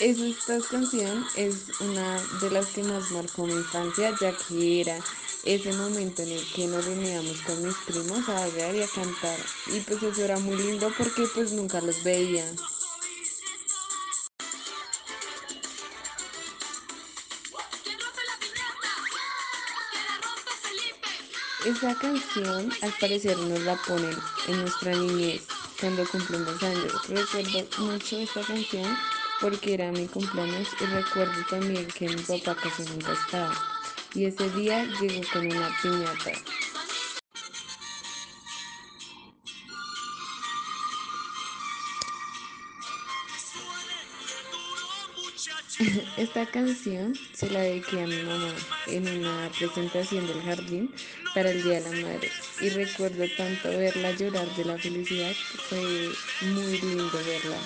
Esta canción es una de las que más marcó mi infancia, ya que era ese momento en el que nos reuníamos con mis primos a bailar y a cantar. Y pues eso era muy lindo porque pues nunca los veía. Esa canción al parecer nos la ponen en nuestra niñez cuando cumplimos años. Recuerdo mucho esta canción porque era mi cumpleaños y recuerdo también que mi papá casi nunca estaba y ese día llegó con una piñata. Esta canción se la dediqué a mi mamá en una presentación del jardín para el Día de la Madre y recuerdo tanto verla llorar de la felicidad, fue muy lindo verla.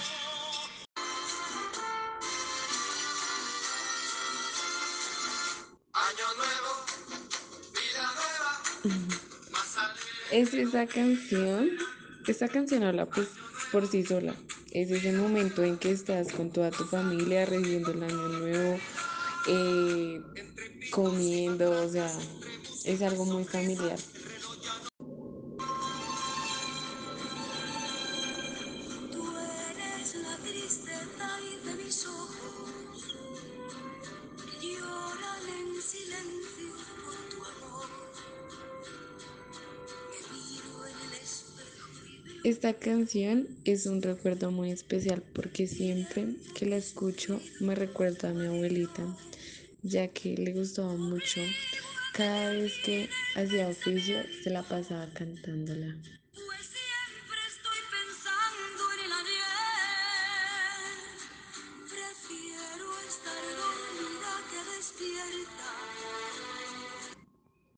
Es esa canción, esta canción habla pues por sí sola. Es ese momento en que estás con toda tu familia recibiendo el año nuevo, eh, comiendo, o sea, es algo muy familiar. Esta canción es un recuerdo muy especial porque siempre que la escucho me recuerda a mi abuelita, ya que le gustaba mucho. Cada vez que hacía oficio se la pasaba cantándola.